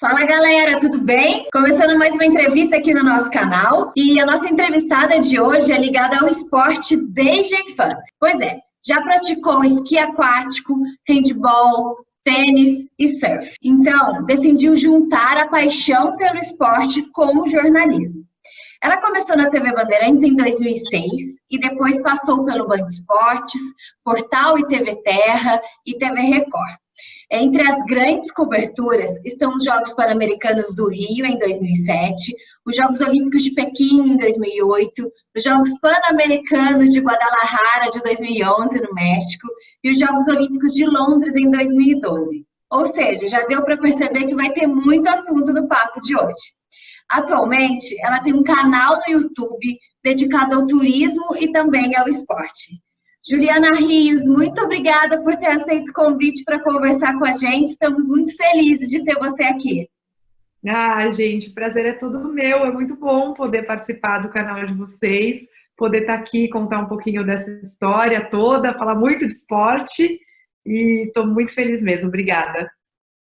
Fala galera, tudo bem? Começando mais uma entrevista aqui no nosso canal e a nossa entrevistada de hoje é ligada ao esporte desde a infância. Pois é, já praticou esqui aquático, handball, tênis e surf. Então, decidiu juntar a paixão pelo esporte com o jornalismo. Ela começou na TV Bandeirantes em 2006 e depois passou pelo Band Esportes, Portal e TV Terra e TV Record. Entre as grandes coberturas estão os Jogos Pan-Americanos do Rio em 2007, os Jogos Olímpicos de Pequim em 2008, os Jogos Pan-Americanos de Guadalajara de 2011 no México e os Jogos Olímpicos de Londres em 2012. Ou seja, já deu para perceber que vai ter muito assunto no papo de hoje. Atualmente, ela tem um canal no YouTube dedicado ao turismo e também ao esporte. Juliana Rios, muito obrigada por ter aceito o convite para conversar com a gente. Estamos muito felizes de ter você aqui. Ah, gente, o prazer é todo meu. É muito bom poder participar do canal de vocês, poder estar aqui contar um pouquinho dessa história toda, falar muito de esporte e estou muito feliz mesmo. Obrigada.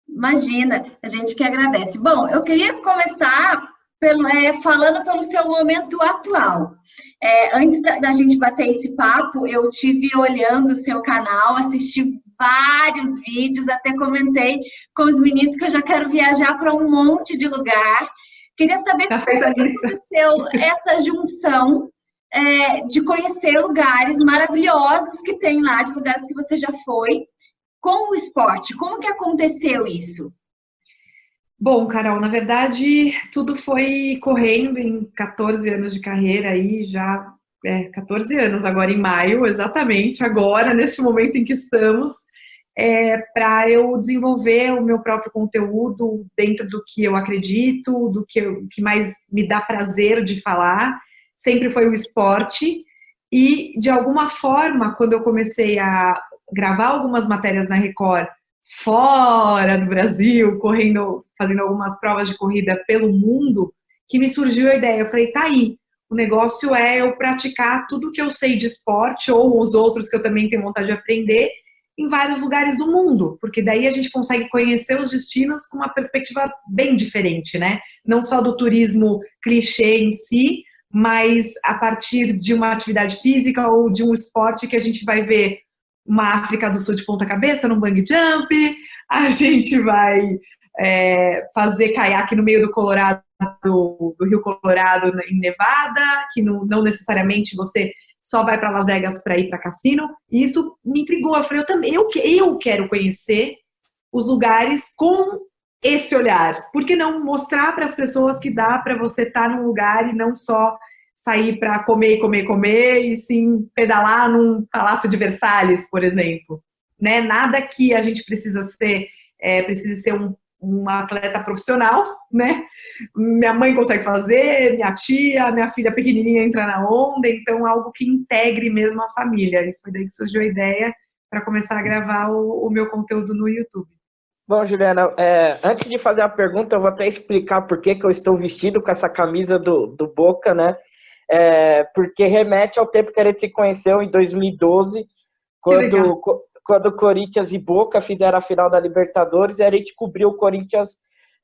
Imagina, a gente que agradece. Bom, eu queria começar pelo, é, falando pelo seu momento atual. É, antes da, da, gente bater esse papo, eu tive olhando o seu canal, assisti vários vídeos, até comentei com os meninos que eu já quero viajar para um monte de lugar. Queria saber como aconteceu essa junção é, de conhecer lugares maravilhosos que tem lá, de lugares que você já foi, com o esporte. Como que aconteceu isso? Bom, Carol, na verdade, tudo foi correndo em 14 anos de carreira aí, já é, 14 anos agora em maio, exatamente agora, neste momento em que estamos, é, para eu desenvolver o meu próprio conteúdo dentro do que eu acredito, do que, eu, que mais me dá prazer de falar, sempre foi o esporte. E, de alguma forma, quando eu comecei a gravar algumas matérias na Record fora do Brasil, correndo, fazendo algumas provas de corrida pelo mundo, que me surgiu a ideia. Eu falei, tá aí, o negócio é eu praticar tudo que eu sei de esporte ou os outros que eu também tenho vontade de aprender em vários lugares do mundo, porque daí a gente consegue conhecer os destinos com uma perspectiva bem diferente, né? Não só do turismo clichê em si, mas a partir de uma atividade física ou de um esporte que a gente vai ver uma África do Sul de ponta cabeça num bang jump, a gente vai é, fazer caiaque no meio do Colorado, do, do, Rio Colorado em Nevada, que não, não necessariamente você só vai para Las Vegas para ir para cassino. E isso me intrigou. Eu falei, eu também, eu, eu quero conhecer os lugares com esse olhar. Por que não mostrar para as pessoas que dá para você estar tá num lugar e não só sair para comer, comer, comer e sim pedalar num palácio de Versalhes, por exemplo. Né? Nada que a gente precisa ser, é, precisa ser um, um atleta profissional, né? Minha mãe consegue fazer, minha tia, minha filha pequenininha entra na onda, então algo que integre mesmo a família. E foi daí que surgiu a ideia para começar a gravar o, o, meu conteúdo no YouTube. Bom, Juliana, é, antes de fazer a pergunta, eu vou até explicar por que, que eu estou vestido com essa camisa do, do Boca, né? É, porque remete ao tempo que a gente se conheceu em 2012, quando, quando Corinthians e Boca fizeram a final da Libertadores e a gente cobriu o Corinthians,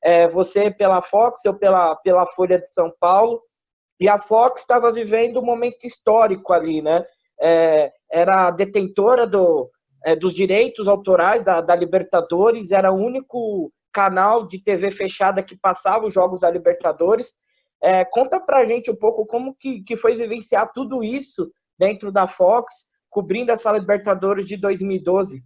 é, você pela Fox, eu pela, pela Folha de São Paulo, e a Fox estava vivendo um momento histórico ali, né? É, era detentora do, é, dos direitos autorais da, da Libertadores, era o único canal de TV fechada que passava os jogos da Libertadores. É, conta pra gente um pouco como que, que foi vivenciar tudo isso dentro da Fox, cobrindo essa Libertadores de 2012.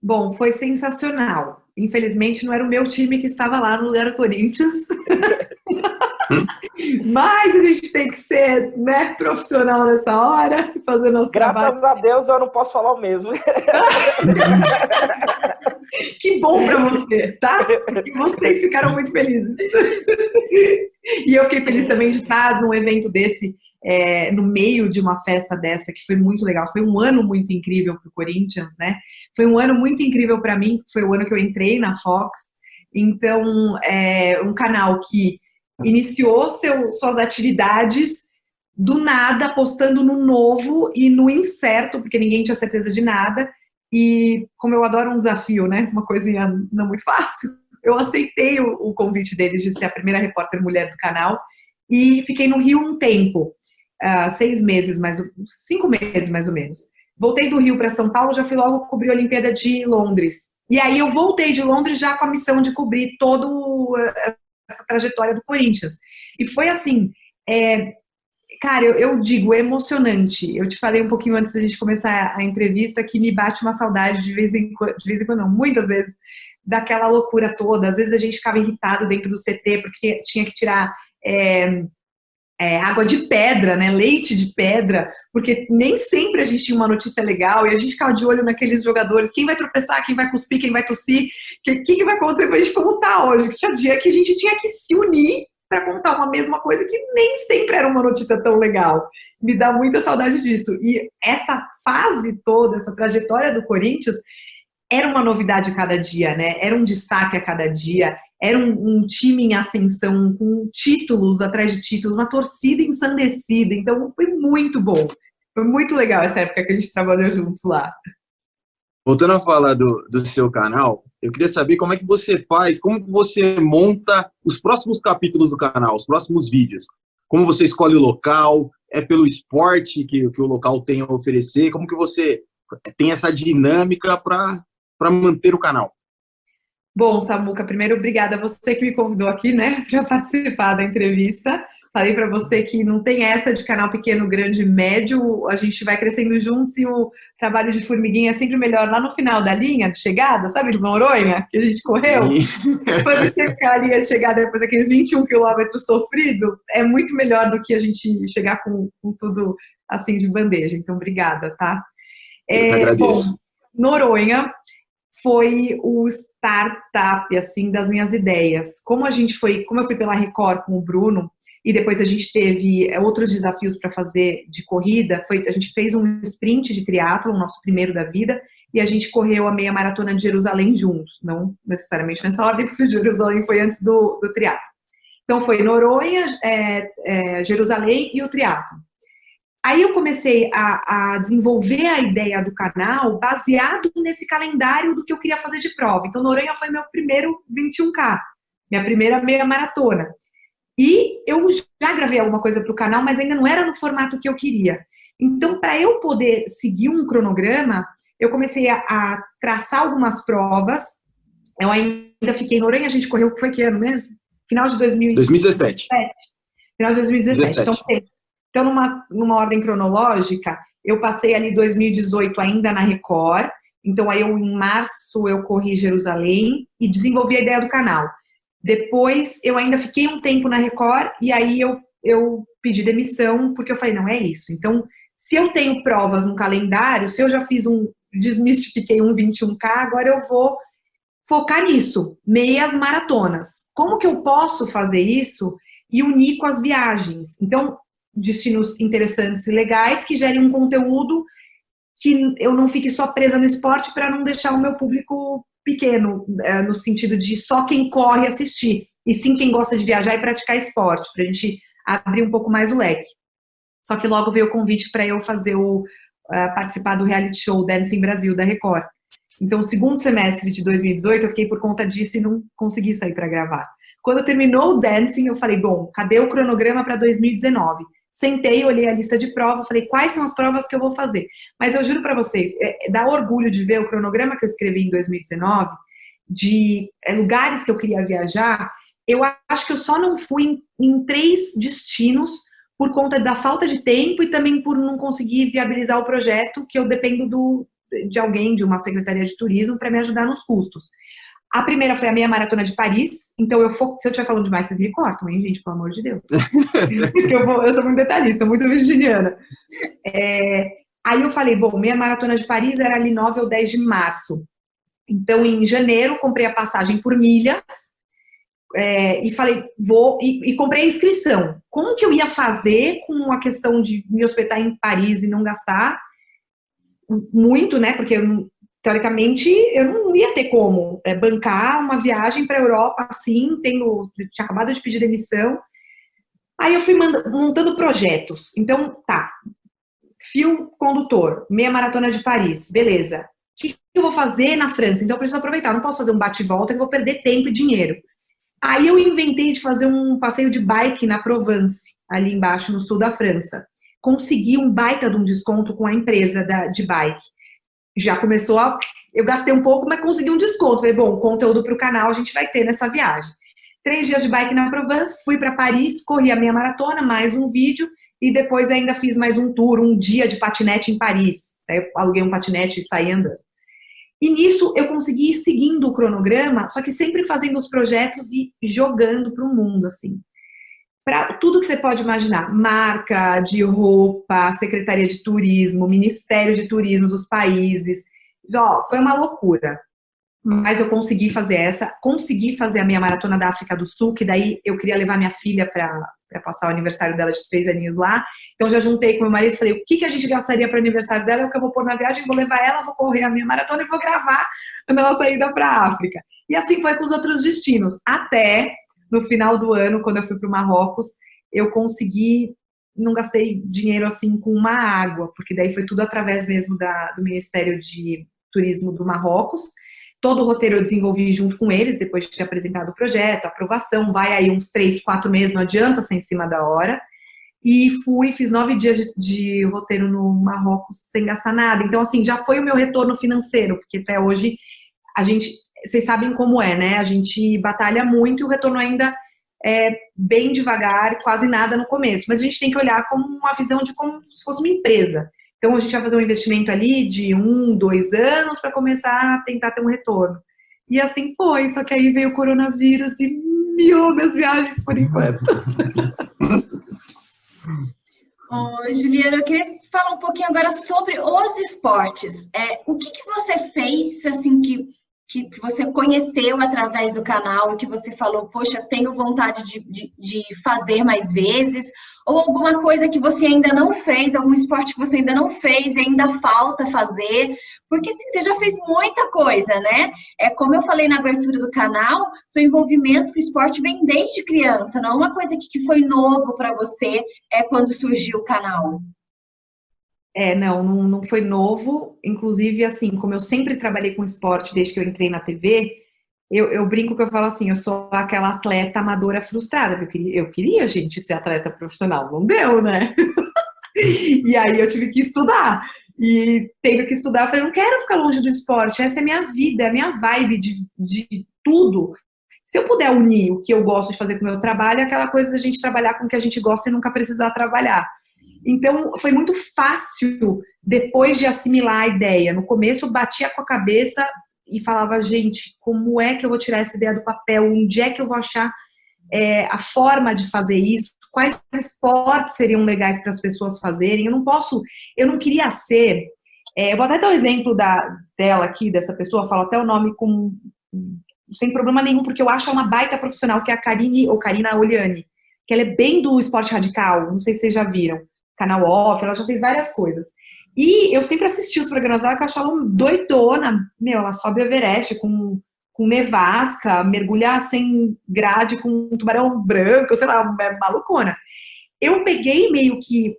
Bom, foi sensacional. Infelizmente, não era o meu time que estava lá no lugar do Corinthians. Mas a gente tem que ser né, profissional nessa hora, fazer nosso Graças trabalho. Graças a Deus eu não posso falar o mesmo. que bom para você, tá? E vocês ficaram muito felizes. e eu fiquei feliz também de estar num evento desse, é, no meio de uma festa dessa, que foi muito legal. Foi um ano muito incrível para o Corinthians, né? Foi um ano muito incrível para mim, foi o ano que eu entrei na Fox. Então, é um canal que iniciou seu, suas atividades do nada, apostando no novo e no incerto, porque ninguém tinha certeza de nada. E como eu adoro um desafio, né? Uma coisinha não muito fácil. eu aceitei o, o convite deles de ser a primeira repórter mulher do canal e fiquei no Rio um tempo, uh, seis meses, mais cinco meses mais ou menos. Voltei do Rio para São Paulo, já fui logo cobrir a Olimpíada de Londres. E aí eu voltei de Londres já com a missão de cobrir toda essa trajetória do Corinthians. E foi assim, é, cara, eu, eu, digo, emocionante. Eu te falei um pouquinho antes da gente começar a entrevista que me bate uma saudade de vez em quando, de vez em quando não, muitas vezes, daquela loucura toda. Às vezes a gente ficava irritado dentro do CT porque tinha que tirar é, é, água de pedra, né, leite de pedra, porque nem sempre a gente tinha uma notícia legal e a gente ficava de olho naqueles jogadores, quem vai tropeçar, quem vai cuspir, quem vai tossir, o que, que, vai acontecer com a gente como tá hoje, que tinha dia que a gente tinha que se unir para contar uma mesma coisa que nem sempre era uma notícia tão legal. Me dá muita saudade disso. E essa fase toda, essa trajetória do Corinthians, era uma novidade a cada dia, né? Era um destaque a cada dia, era um, um, time em ascensão, com títulos atrás de títulos, uma torcida ensandecida. Então, foi muito bom. Foi muito legal essa época que a gente trabalhou juntos lá. Voltando a falar do, do seu canal, eu queria saber como é que você faz, como você monta os próximos capítulos do canal, os próximos vídeos. Como você escolhe o local, é pelo esporte que, que o local tem a oferecer, como que você tem essa dinâmica para manter o canal? Bom, Samuca, primeiro, obrigada a você que me convidou aqui, né, para participar da entrevista. Falei para você que não tem essa de canal pequeno, grande, médio, a gente vai crescendo juntos e o trabalho de formiguinha é sempre melhor lá no final da linha de chegada, sabe, de Noronha, que a gente correu? Quando você a linha de chegada depois daqueles 21 quilômetros sofrido, é muito melhor do que a gente chegar com, com tudo assim de bandeja. Então, obrigada, tá? Eu é, agradeço. Bom, Noronha, foi o startup assim das minhas ideias. Como a gente foi, como eu fui pela Record com o Bruno e depois a gente teve é, outros desafios para fazer de corrida, foi a gente fez um sprint de triatlo, o nosso primeiro da vida, e a gente correu a meia maratona de Jerusalém juntos, não necessariamente nessa ordem, porque Jerusalém foi antes do, do triatlo. Então foi Noronha, é, é, Jerusalém e o triatlo. Aí eu comecei a, a, desenvolver a ideia do canal baseado nesse calendário do que eu queria fazer de prova. Então, Noronha foi meu primeiro 21K, minha primeira meia maratona. E eu já gravei alguma coisa para o canal, mas ainda não era no formato que eu queria. Então, para eu poder seguir um cronograma, eu comecei a, a, traçar algumas provas. Eu ainda fiquei em Noronha, a gente correu, foi que ano mesmo? Final de 2017. Final de 2017. 17. Então, então, numa, numa ordem cronológica, eu passei ali 2018 ainda na Record. Então, aí eu, em março eu corri Jerusalém e desenvolvi a ideia do canal. Depois, eu ainda fiquei um tempo na Record e aí eu, eu pedi demissão porque eu falei, não, é isso. Então, se eu tenho provas no calendário, se eu já fiz um, desmistifiquei um 21K, agora eu vou focar nisso, meias maratonas. Como que eu posso fazer isso e unir com as viagens? Então, destinos interessantes e legais que gerem um conteúdo que eu não fique só presa no esporte para não deixar o meu público pequeno, é, no sentido de só quem corre assistir, e sim quem gosta de viajar e praticar esporte, para a gente abrir um pouco mais o leque. Só que logo veio o convite para eu fazer o uh, participar do reality show Dancing Brasil da Record. Então, o segundo semestre de 2018 eu fiquei por conta disso e não consegui sair para gravar. Quando terminou o Dancing, eu falei, bom, cadê o cronograma para 2019? Sentei, olhei a lista de provas, falei quais são as provas que eu vou fazer. Mas eu juro para vocês, é, é, dá orgulho de ver o cronograma que eu escrevi em 2019, de é, lugares que eu queria viajar. Eu acho que eu só não fui em, em três destinos por conta da falta de tempo e também por não conseguir viabilizar o projeto, que eu dependo do, de alguém, de uma secretaria de turismo, para me ajudar nos custos. A primeira foi a meia maratona de Paris. Então, eu for... se eu estiver falando demais, vocês me cortam, hein, gente? Pelo amor de Deus. eu, vou... eu, sou muito detalhista, muito virginiana. É... Aí eu falei, bom, meia maratona de Paris era ali 9 ou 10 de março. Então, em janeiro, comprei a passagem por milhas. É... e falei, vou. E, e comprei a inscrição. Como que eu ia fazer com a questão de me hospedar em Paris e não gastar? muito, né? Porque eu teoricamente, eu não ia ter como é, bancar uma viagem para a Europa assim, tendo, tinha acabado de pedir demissão. Aí eu fui montando projetos. Então, tá, fio condutor, meia maratona de Paris, beleza. Que eu vou fazer na França? Então eu preciso aproveitar, não posso fazer um bate-volta que vou perder tempo e dinheiro. Aí eu inventei de fazer um passeio de bike na Provence, ali embaixo no sul da França. Consegui um baita de um desconto com a empresa da, de bike. Já começou a. Eu gastei um pouco, mas consegui um desconto. Falei, bom, conteúdo para o canal a gente vai ter nessa viagem. Três dias de bike na Provence, fui para Paris, corri a minha maratona, mais um vídeo, e depois ainda fiz mais um tour, um dia de patinete em Paris. Aí eu aluguei um patinete e saí andando. E nisso eu consegui ir seguindo o cronograma, só que sempre fazendo os projetos e jogando para o mundo, assim. Para tudo que você pode imaginar, marca de roupa, secretaria de turismo, ministério de turismo dos países. Ó, foi uma loucura. Mas eu consegui fazer essa, consegui fazer a minha maratona da África do Sul, que daí eu queria levar minha filha para passar o aniversário dela de três aninhos lá. Então já juntei com meu marido e falei: o que, que a gente gastaria para o aniversário dela? É o que eu vou pôr na viagem, vou levar ela, vou correr a minha maratona e vou gravar a nossa ida para a África. E assim foi com os outros destinos. Até no final do ano, quando eu fui para o Marrocos, eu consegui não gastei dinheiro assim com uma água, porque daí foi tudo através mesmo da, do Ministério de Turismo do Marrocos. Todo o roteiro eu desenvolvi junto com eles, depois de ter apresentado o projeto, aprovação, vai aí uns três, quatro meses, não adianta ser em cima da hora. E fui, fiz nove dias de, de roteiro no Marrocos sem gastar nada. Então, assim, já foi o meu retorno financeiro, porque até hoje a gente, vocês sabem como é, né? A gente batalha muito e o retorno ainda é bem devagar, quase nada no começo. Mas a gente tem que olhar como uma visão de como se fosse uma empresa. Então a gente vai fazer um investimento ali de um, dois anos para começar a tentar ter um retorno. E assim foi, só que aí veio o coronavírus e miou minhas viagens por enquanto. Ô, Juliana, eu queria falar um pouquinho agora sobre os esportes. É, o que, que você fez, assim, que, que, que, você conheceu através do canal e que você falou, poxa, tenho vontade de, de, de fazer mais vezes? ou alguma coisa que você ainda não fez, algum esporte que você ainda não fez e ainda falta fazer, porque assim, você já fez muita coisa, né? É como eu falei na abertura do canal, seu envolvimento com o esporte vem desde criança, não é uma coisa que, que foi novo para você é quando surgiu o canal. É, não, não, não foi novo. Inclusive, assim, como eu sempre trabalhei com esporte desde que eu entrei na TV, eu, eu, brinco que eu falo assim, eu sou aquela atleta amadora frustrada. Eu queria, eu queria, gente, ser atleta profissional. Não deu, né? e aí eu tive que estudar. E tendo que estudar, eu falei, não quero ficar longe do esporte. Essa é minha vida, é minha vibe de, de tudo. Se eu puder unir o que eu gosto de fazer com o meu trabalho, é aquela coisa da gente trabalhar com o que a gente gosta e nunca precisar trabalhar. Então, foi muito fácil depois de assimilar a ideia. No começo, batia com a cabeça e falava, gente, como é que eu vou tirar essa ideia do papel? Onde é que eu vou achar é, a forma de fazer isso? Quais esportes seriam legais para as pessoas fazerem? Eu não posso, eu não queria ser. É, eu vou até dar o um exemplo da, dela aqui, dessa pessoa, falo até o nome com, sem problema nenhum, porque eu acho uma baita profissional, que é a Karine, ou Karina Oliani, que ela é bem do esporte radical, não sei se vocês já viram, canal off, ela já fez várias coisas. E eu sempre assisti os programas dela que eu achava doidona. Meu, ela sobe o Everest com, com nevasca, mergulha sem grade com um tubarão branco, sei lá, é malucona. Eu peguei meio que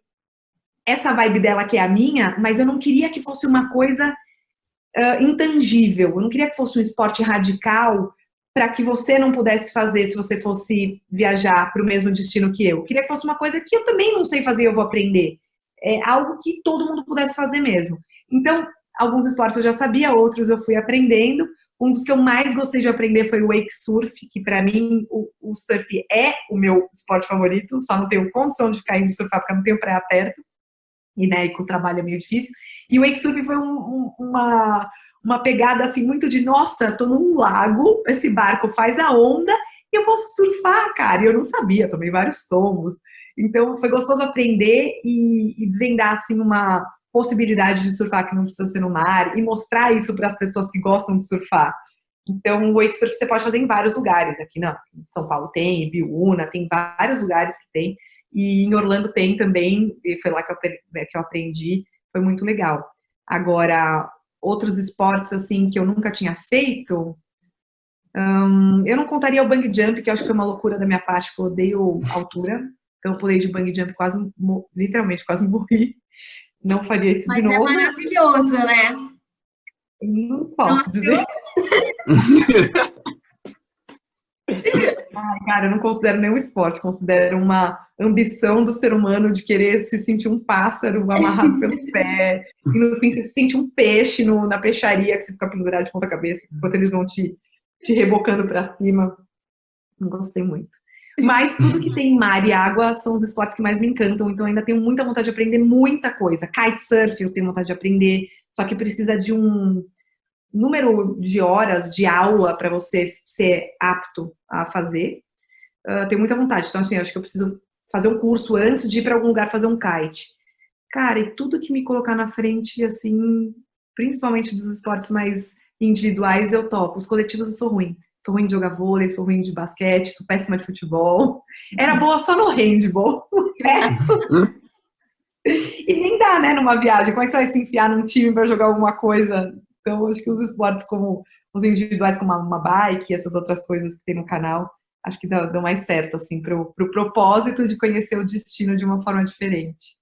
essa vibe dela que é a minha, mas eu não queria que fosse uma coisa uh, intangível. Eu não queria que fosse um esporte radical para que você não pudesse fazer se você fosse viajar para o mesmo destino que eu. Queria que fosse uma coisa que eu também não sei fazer, eu vou aprender é, algo que todo mundo pudesse fazer mesmo. Então, alguns esportes eu já sabia, outros eu fui aprendendo. Um dos que eu mais gostei de aprender foi o wake surf, que para mim o, o, surf é o meu esporte favorito, só não tenho condição de ficar indo surfar porque eu não tenho praia perto. E, né, e com o trabalho é meio difícil. E o wake surf foi um, um, uma, uma pegada assim muito de, nossa, tô num lago, esse barco faz a onda e eu posso surfar, cara. E eu não sabia, tomei vários tomos. Então foi gostoso aprender e, e desvendar assim uma possibilidade de surfar que não precisa ser no mar e mostrar isso para as pessoas que gostam de surfar. Então, o wake surf você pode fazer em vários lugares. Aqui na São Paulo tem, em Biúna, tem vários lugares que tem. E em Orlando tem também, e foi lá que eu, né, que eu aprendi, foi muito legal. Agora, outros esportes assim que eu nunca tinha feito, hum, eu não contaria o bang jump, que eu acho que foi uma loucura da minha parte, porque eu odeio altura. Então eu pulei de bang jump quase, literalmente, quase morri. Não faria isso Mas de é novo. Mas é maravilhoso, né? Não posso dizer. Ai, cara, eu não considero nenhum esporte, considero uma ambição do ser humano de querer se sentir um pássaro amarrado pelo pé, e no fim você se sente um peixe no, na peixaria que você fica pendurado de ponta cabeça, enquanto eles vão te, te rebocando para cima. Não gostei muito. Mas tudo que tem mar e água são os esportes que mais me encantam, então ainda tenho muita vontade de aprender muita coisa. Kitesurf eu tenho vontade de aprender, só que precisa de um número de horas de aula para você ser apto a fazer. Uh, tenho muita vontade, então assim, acho que eu preciso fazer um curso antes de ir para algum lugar fazer um kite. Cara, e tudo que me colocar na frente, assim, principalmente dos esportes mais individuais, eu topo. Os coletivos eu sou ruim. Sou ruim de jogar vôlei, sou ruim de basquete, sou péssima de futebol. Era boa só no handball. O resto. e nem dá, né, numa viagem. Como é que você vai se enfiar num time para jogar alguma coisa então, acho que os esportes como os individuais, como uma, bike essas outras coisas que tem no canal, acho que dão, mais certo, assim, para o pro propósito de conhecer o destino de uma forma diferente.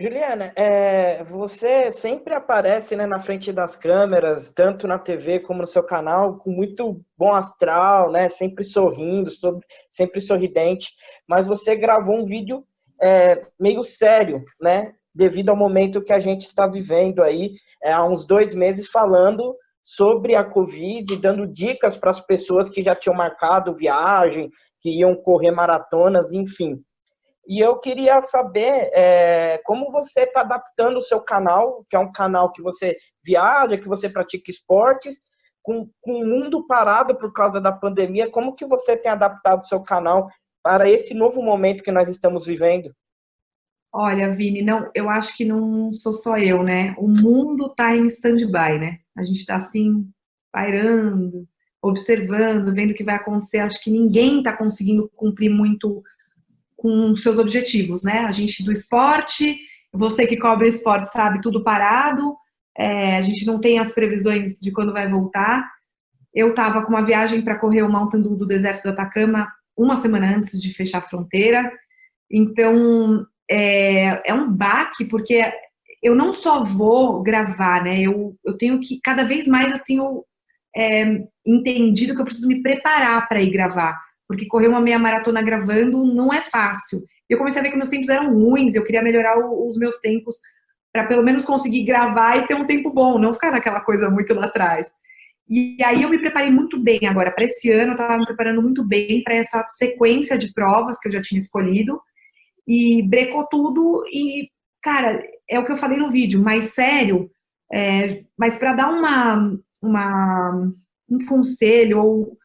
Juliana, é, você sempre aparece né, na frente das câmeras, tanto na TV como no seu canal, com muito bom astral, né, sempre sorrindo, sempre sorridente, mas você gravou um vídeo é, meio sério, né, devido ao momento que a gente está vivendo aí é, há uns dois meses falando sobre a Covid, dando dicas para as pessoas que já tinham marcado viagem, que iam correr maratonas, enfim. E eu queria saber é, como você está adaptando o seu canal, que é um canal que você viaja, que você pratica esportes, com, com o mundo parado por causa da pandemia, como que você tem adaptado o seu canal para esse novo momento que nós estamos vivendo? Olha, Vini, não, eu acho que não sou só eu, né? O mundo está em stand-by, né? A gente está assim, pairando, observando, vendo o que vai acontecer. Acho que ninguém está conseguindo cumprir muito com seus objetivos, né? A gente do esporte, você que cobre esporte sabe, tudo parado, é, a gente não tem as previsões de quando vai voltar. Eu estava com uma viagem para correr o Mountain Dew do deserto do Atacama uma semana antes de fechar a fronteira. Então, é, é um baque, porque eu não só vou gravar, né? Eu, eu tenho que, cada vez mais eu tenho é, entendido que eu preciso me preparar para ir gravar, porque correr uma meia maratona gravando não é fácil. Eu comecei a ver que meus tempos eram ruins, eu queria melhorar os meus tempos para pelo menos conseguir gravar e ter um tempo bom, não ficar naquela coisa muito lá atrás. E aí eu me preparei muito bem agora para esse ano, eu estava me preparando muito bem para essa sequência de provas que eu já tinha escolhido e brecou tudo e, cara, é o que eu falei no vídeo, mais sério, é, mas para dar uma, uma, um conselho ou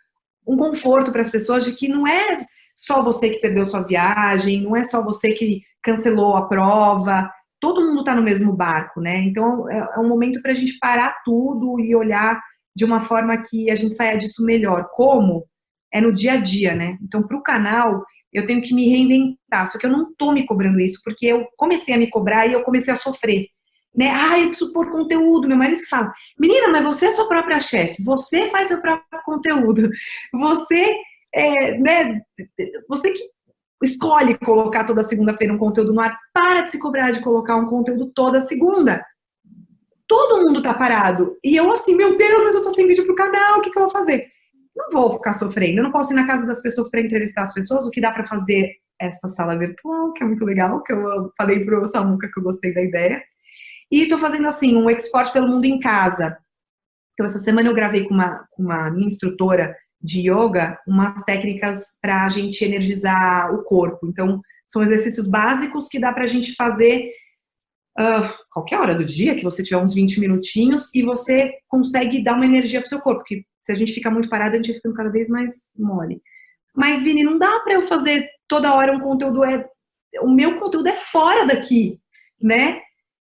um conforto para as pessoas de que não é só você que perdeu sua viagem, não é só você que cancelou a prova, todo mundo está no mesmo barco, né? Então é, é um momento para a gente parar tudo e olhar de uma forma que a gente saia disso melhor. Como? É no dia a dia, né? Então, para o canal, eu tenho que me reinventar. Só que eu não tô me cobrando isso, porque eu comecei a me cobrar e eu comecei a sofrer. Né? Ah, eu preciso pôr conteúdo. Meu marido que fala, menina, mas você é sua própria chefe, você faz seu próprio conteúdo, você é, né, você que escolhe colocar toda segunda-feira um conteúdo no ar, para de se cobrar de colocar um conteúdo toda segunda. Todo mundo tá parado. E eu assim, meu Deus, mas eu tô sem vídeo pro canal, o que, que eu vou fazer? Não vou ficar sofrendo. Eu não posso ir na casa das pessoas para entrevistar as pessoas. O que dá para fazer esta sala virtual, que é muito legal, que eu falei pro Samuca que eu gostei da ideia. E estou fazendo assim, um export pelo mundo em casa. Então, essa semana eu gravei com uma, com uma minha instrutora de yoga umas técnicas para a gente energizar o corpo. Então, são exercícios básicos que dá para a gente fazer uh, qualquer hora do dia, que você tiver uns 20 minutinhos e você consegue dar uma energia para o seu corpo. Porque se a gente fica muito parado, a gente fica cada vez mais mole. Mas, Vini, não dá para eu fazer toda hora um conteúdo. É, o meu conteúdo é fora daqui, né?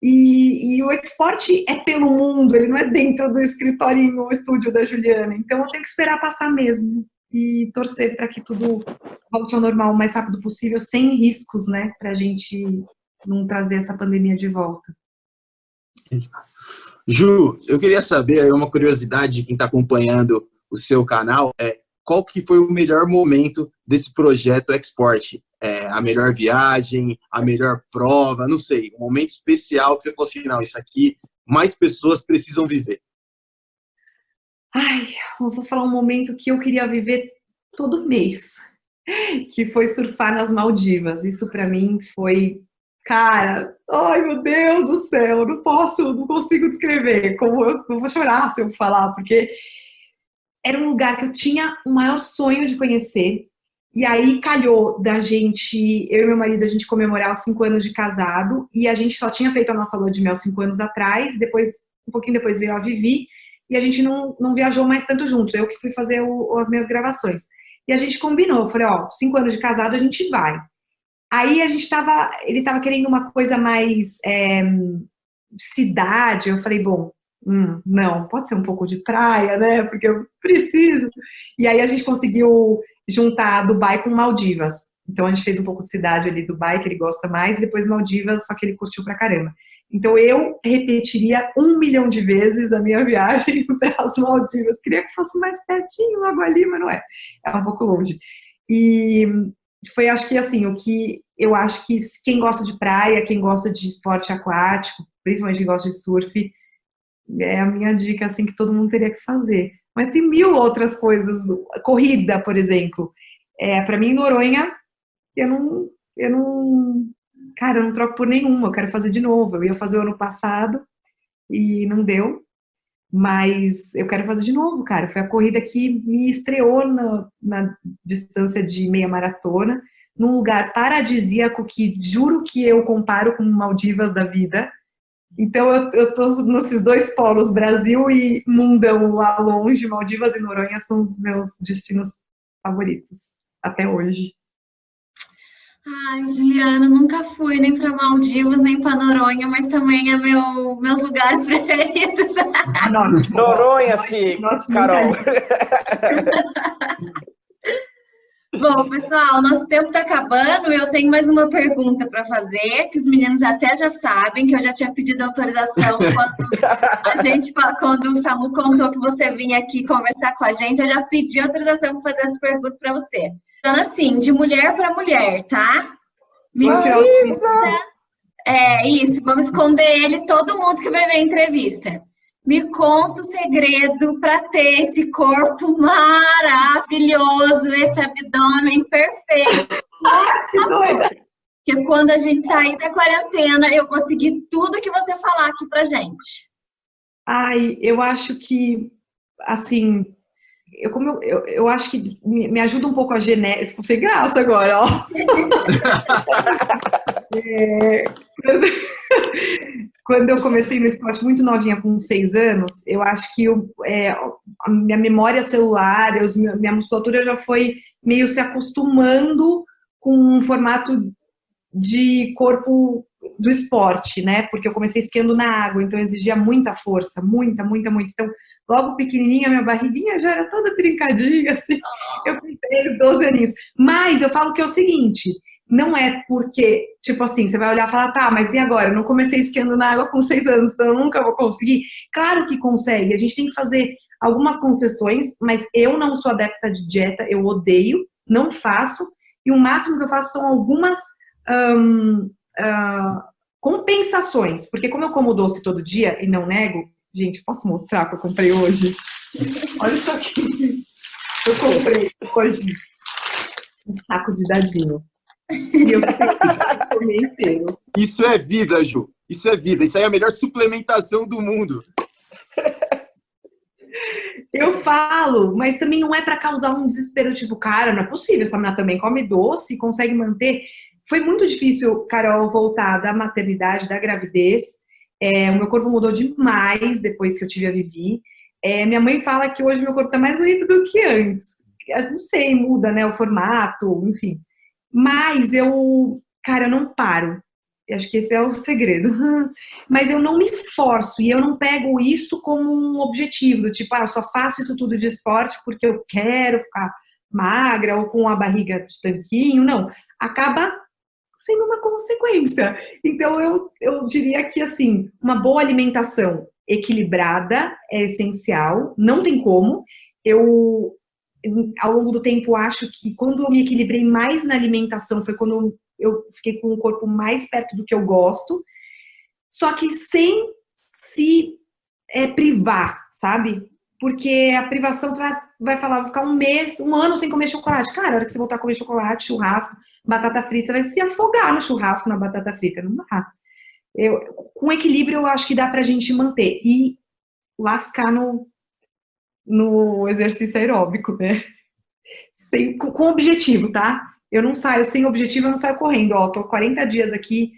E, e, o export é pelo mundo, ele não é dentro do escritório ou estúdio da Juliana. Então eu tenho que esperar passar mesmo e torcer para que tudo volte ao normal o mais rápido possível, sem riscos, né? Para a gente não trazer essa pandemia de volta. Exato. Ju, eu queria saber, uma curiosidade de quem está acompanhando o seu canal, é qual que foi o melhor momento desse projeto Export? É, a melhor viagem, a melhor prova, não sei, um momento especial que você falou assim, não, isso aqui mais pessoas precisam viver? Ai, eu vou falar um momento que eu queria viver todo mês, que foi surfar nas Maldivas. Isso para mim foi, cara, ai meu Deus do céu, não posso, não consigo descrever. Como eu, eu vou chorar se eu falar, porque era um lugar que eu tinha o maior sonho de conhecer. E aí calhou da gente, eu e meu marido, a gente comemorar os cinco anos de casado, e a gente só tinha feito a nossa lua de mel cinco anos atrás, depois, um pouquinho depois veio a Vivi, e a gente não, não viajou mais tanto juntos, eu que fui fazer o, as minhas gravações. E a gente combinou, falei, ó, cinco anos de casado a gente vai. Aí a gente tava, ele tava querendo uma coisa mais é, cidade, eu falei, bom, hum, não, pode ser um pouco de praia, né? Porque eu preciso. E aí a gente conseguiu juntar Dubai com Maldivas. Então a gente fez um pouco de cidade ali, Dubai, que ele gosta mais, e depois Maldivas, só que ele curtiu pra caramba. Então eu repetiria um milhão de vezes a minha viagem para as Maldivas. Queria que fosse mais pertinho, logo ali, mas não é. É um pouco longe. E foi, acho que assim, o que eu acho que quem gosta de praia, quem gosta de esporte aquático, principalmente quem gosta de surf, é a minha dica assim que todo mundo teria que fazer. Mas tem mil outras coisas, corrida, por exemplo. É, para mim, Noronha, eu não, eu não, cara, eu não troco por nenhuma. Eu quero fazer de novo. Eu ia fazer o ano passado e não deu, mas eu quero fazer de novo, cara. Foi a corrida que me estreou na, na distância de meia maratona, num lugar paradisíaco que juro que eu comparo com Maldivas da vida então eu, eu tô nesses dois polos, Brasil e mundão lá longe, Maldivas e Noronha são os meus destinos favoritos até hoje. Ai, Juliana, nunca fui nem para Maldivas, nem para Noronha, mas também é meu, meus lugares preferidos. Noronha, sim, Carol. Bom, pessoal, nosso tempo está acabando. Eu tenho mais uma pergunta para fazer, que os meninos até já sabem, que eu já tinha pedido autorização quando a gente, quando o Samu contou que você vinha aqui conversar com a gente, eu já pedi autorização para fazer essa pergunta para você. Então, assim, de mulher para mulher, tá? Mentira! É isso, vamos esconder ele, todo mundo que vai ver a entrevista. Me conta o segredo para ter esse corpo maravilhoso, esse abdômen perfeito. que doida! Porque quando a gente sair da quarentena, eu consegui tudo que você falar aqui pra gente. Ai, eu acho que, assim, eu, como eu, eu, eu acho que me, me, ajuda um pouco a genética. Ficou sem graça agora, ó. é, quando eu comecei no esporte muito novinha, com seis anos, eu acho que eu, é, a minha memória celular, eu, minha musculatura já foi meio se acostumando com um formato de corpo do esporte, né? Porque eu comecei esquiando na água, então exigia muita força, muita, muita, muita. Então, logo pequenininha, minha barriguinha já era toda trincadinha, assim. Eu com 10, 12 aninhos. Mas eu falo que é o seguinte, não é porque, tipo assim, você vai olhar e falar, tá, mas e agora? Eu não comecei esquiando na água com seis anos, então eu nunca vou conseguir. Claro que consegue, a gente tem que fazer algumas concessões, mas eu não sou adepta de dieta, eu odeio, não faço, e o máximo que eu faço são algumas um, uh, ah, compensações, porque como eu como doce todo dia e não nego, gente, posso mostrar que eu comprei hoje? Olha isso aqui. Eu comprei hoje um saco de dadinho. E eu comer inteiro. Isso é vida, Ju. Isso é vida. Isso aí é a melhor suplementação do mundo. Eu falo, mas também não é para causar um desespero, tipo, cara, não é possível, essa menina também come doce consegue manter. Foi muito difícil, Carol, voltar da maternidade, da gravidez. É, o meu corpo mudou demais depois que eu tive a Vivi. É, minha mãe fala que hoje meu corpo tá mais bonito do que antes. Eu não sei, muda, né, o formato, enfim. Mas eu, cara, eu não paro. Eu acho que esse é o segredo. Mas eu não me forço e eu não pego isso como um objetivo, tipo, ah, eu só faço isso tudo de esporte porque eu quero ficar magra ou com a barriga de tanquinho. Não, acaba sendo uma consequência. Então eu, eu diria que assim, uma boa alimentação equilibrada é essencial, não tem como. Eu ao longo do tempo, acho que quando eu me equilibrei mais na alimentação foi quando eu fiquei com um corpo mais perto do que eu gosto. Só que sem se é, privar, sabe? Porque a privação você vai, vai falar, vou ficar um mês, um ano sem comer chocolate. Cara, a hora que você voltar a comer chocolate, churrasco, batata frita, você vai se afogar no churrasco, na batata frita. Não dá. Eu, com equilíbrio, eu acho que dá pra gente manter. E lascar no, no exercício aeróbico, né? Sem, com, com objetivo, tá? Eu não saio sem objetivo, eu não saio correndo. Ó, tô 40 dias aqui,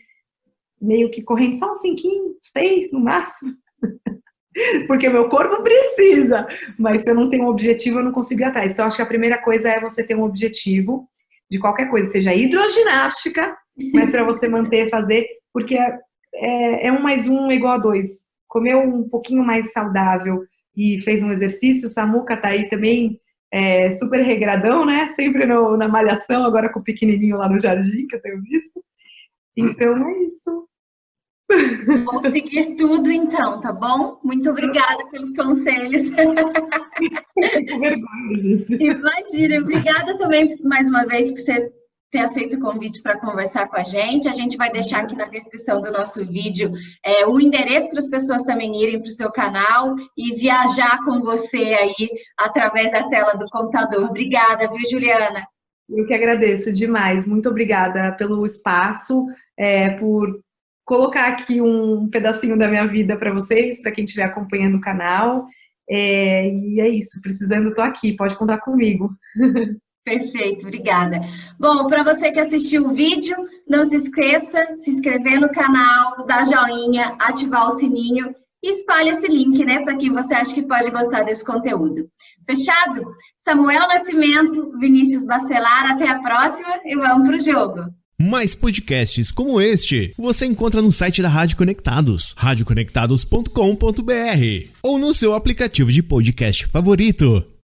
meio que correndo só uns 5, 6 no máximo. Porque o meu corpo precisa, mas se eu não tenho um objetivo, eu não consigo ir atrás. Então, acho que a primeira coisa é você ter um objetivo de qualquer coisa, seja hidroginástica, mas para você manter, fazer, porque é, é, é, um mais um igual a dois. Comeu um pouquinho mais saudável e fez um exercício, o Samuca tá aí também é, super regradão, né? Sempre no, na malhação, agora com o pequenininho lá no jardim, que eu tenho visto. Então é isso. Vou seguir tudo então, tá bom? Muito obrigada pelos conselhos. Com vergonha, gente. Imagina, obrigada também mais uma vez por você ter aceito o convite para conversar com a gente. A gente vai deixar aqui na descrição do nosso vídeo é, o endereço para as pessoas também irem para o seu canal e viajar com você aí através da tela do computador. Obrigada, viu, Juliana? Eu que agradeço demais. Muito obrigada pelo espaço, é, por colocar aqui um pedacinho da minha vida para vocês, para quem estiver acompanhando o canal. É, e é isso, precisando, estou aqui, pode contar comigo. Perfeito, obrigada. Bom, para você que assistiu o vídeo, não se esqueça, se inscrever no canal, dar joinha, ativar o sininho e espalhe esse link, né, para quem você acha que pode gostar desse conteúdo. Fechado? Samuel Nascimento, Vinícius Bacelar, até a próxima e vamos pro jogo. Mais podcasts como este você encontra no site da Rádio Conectados, radioconectados.com.br ou no seu aplicativo de podcast favorito.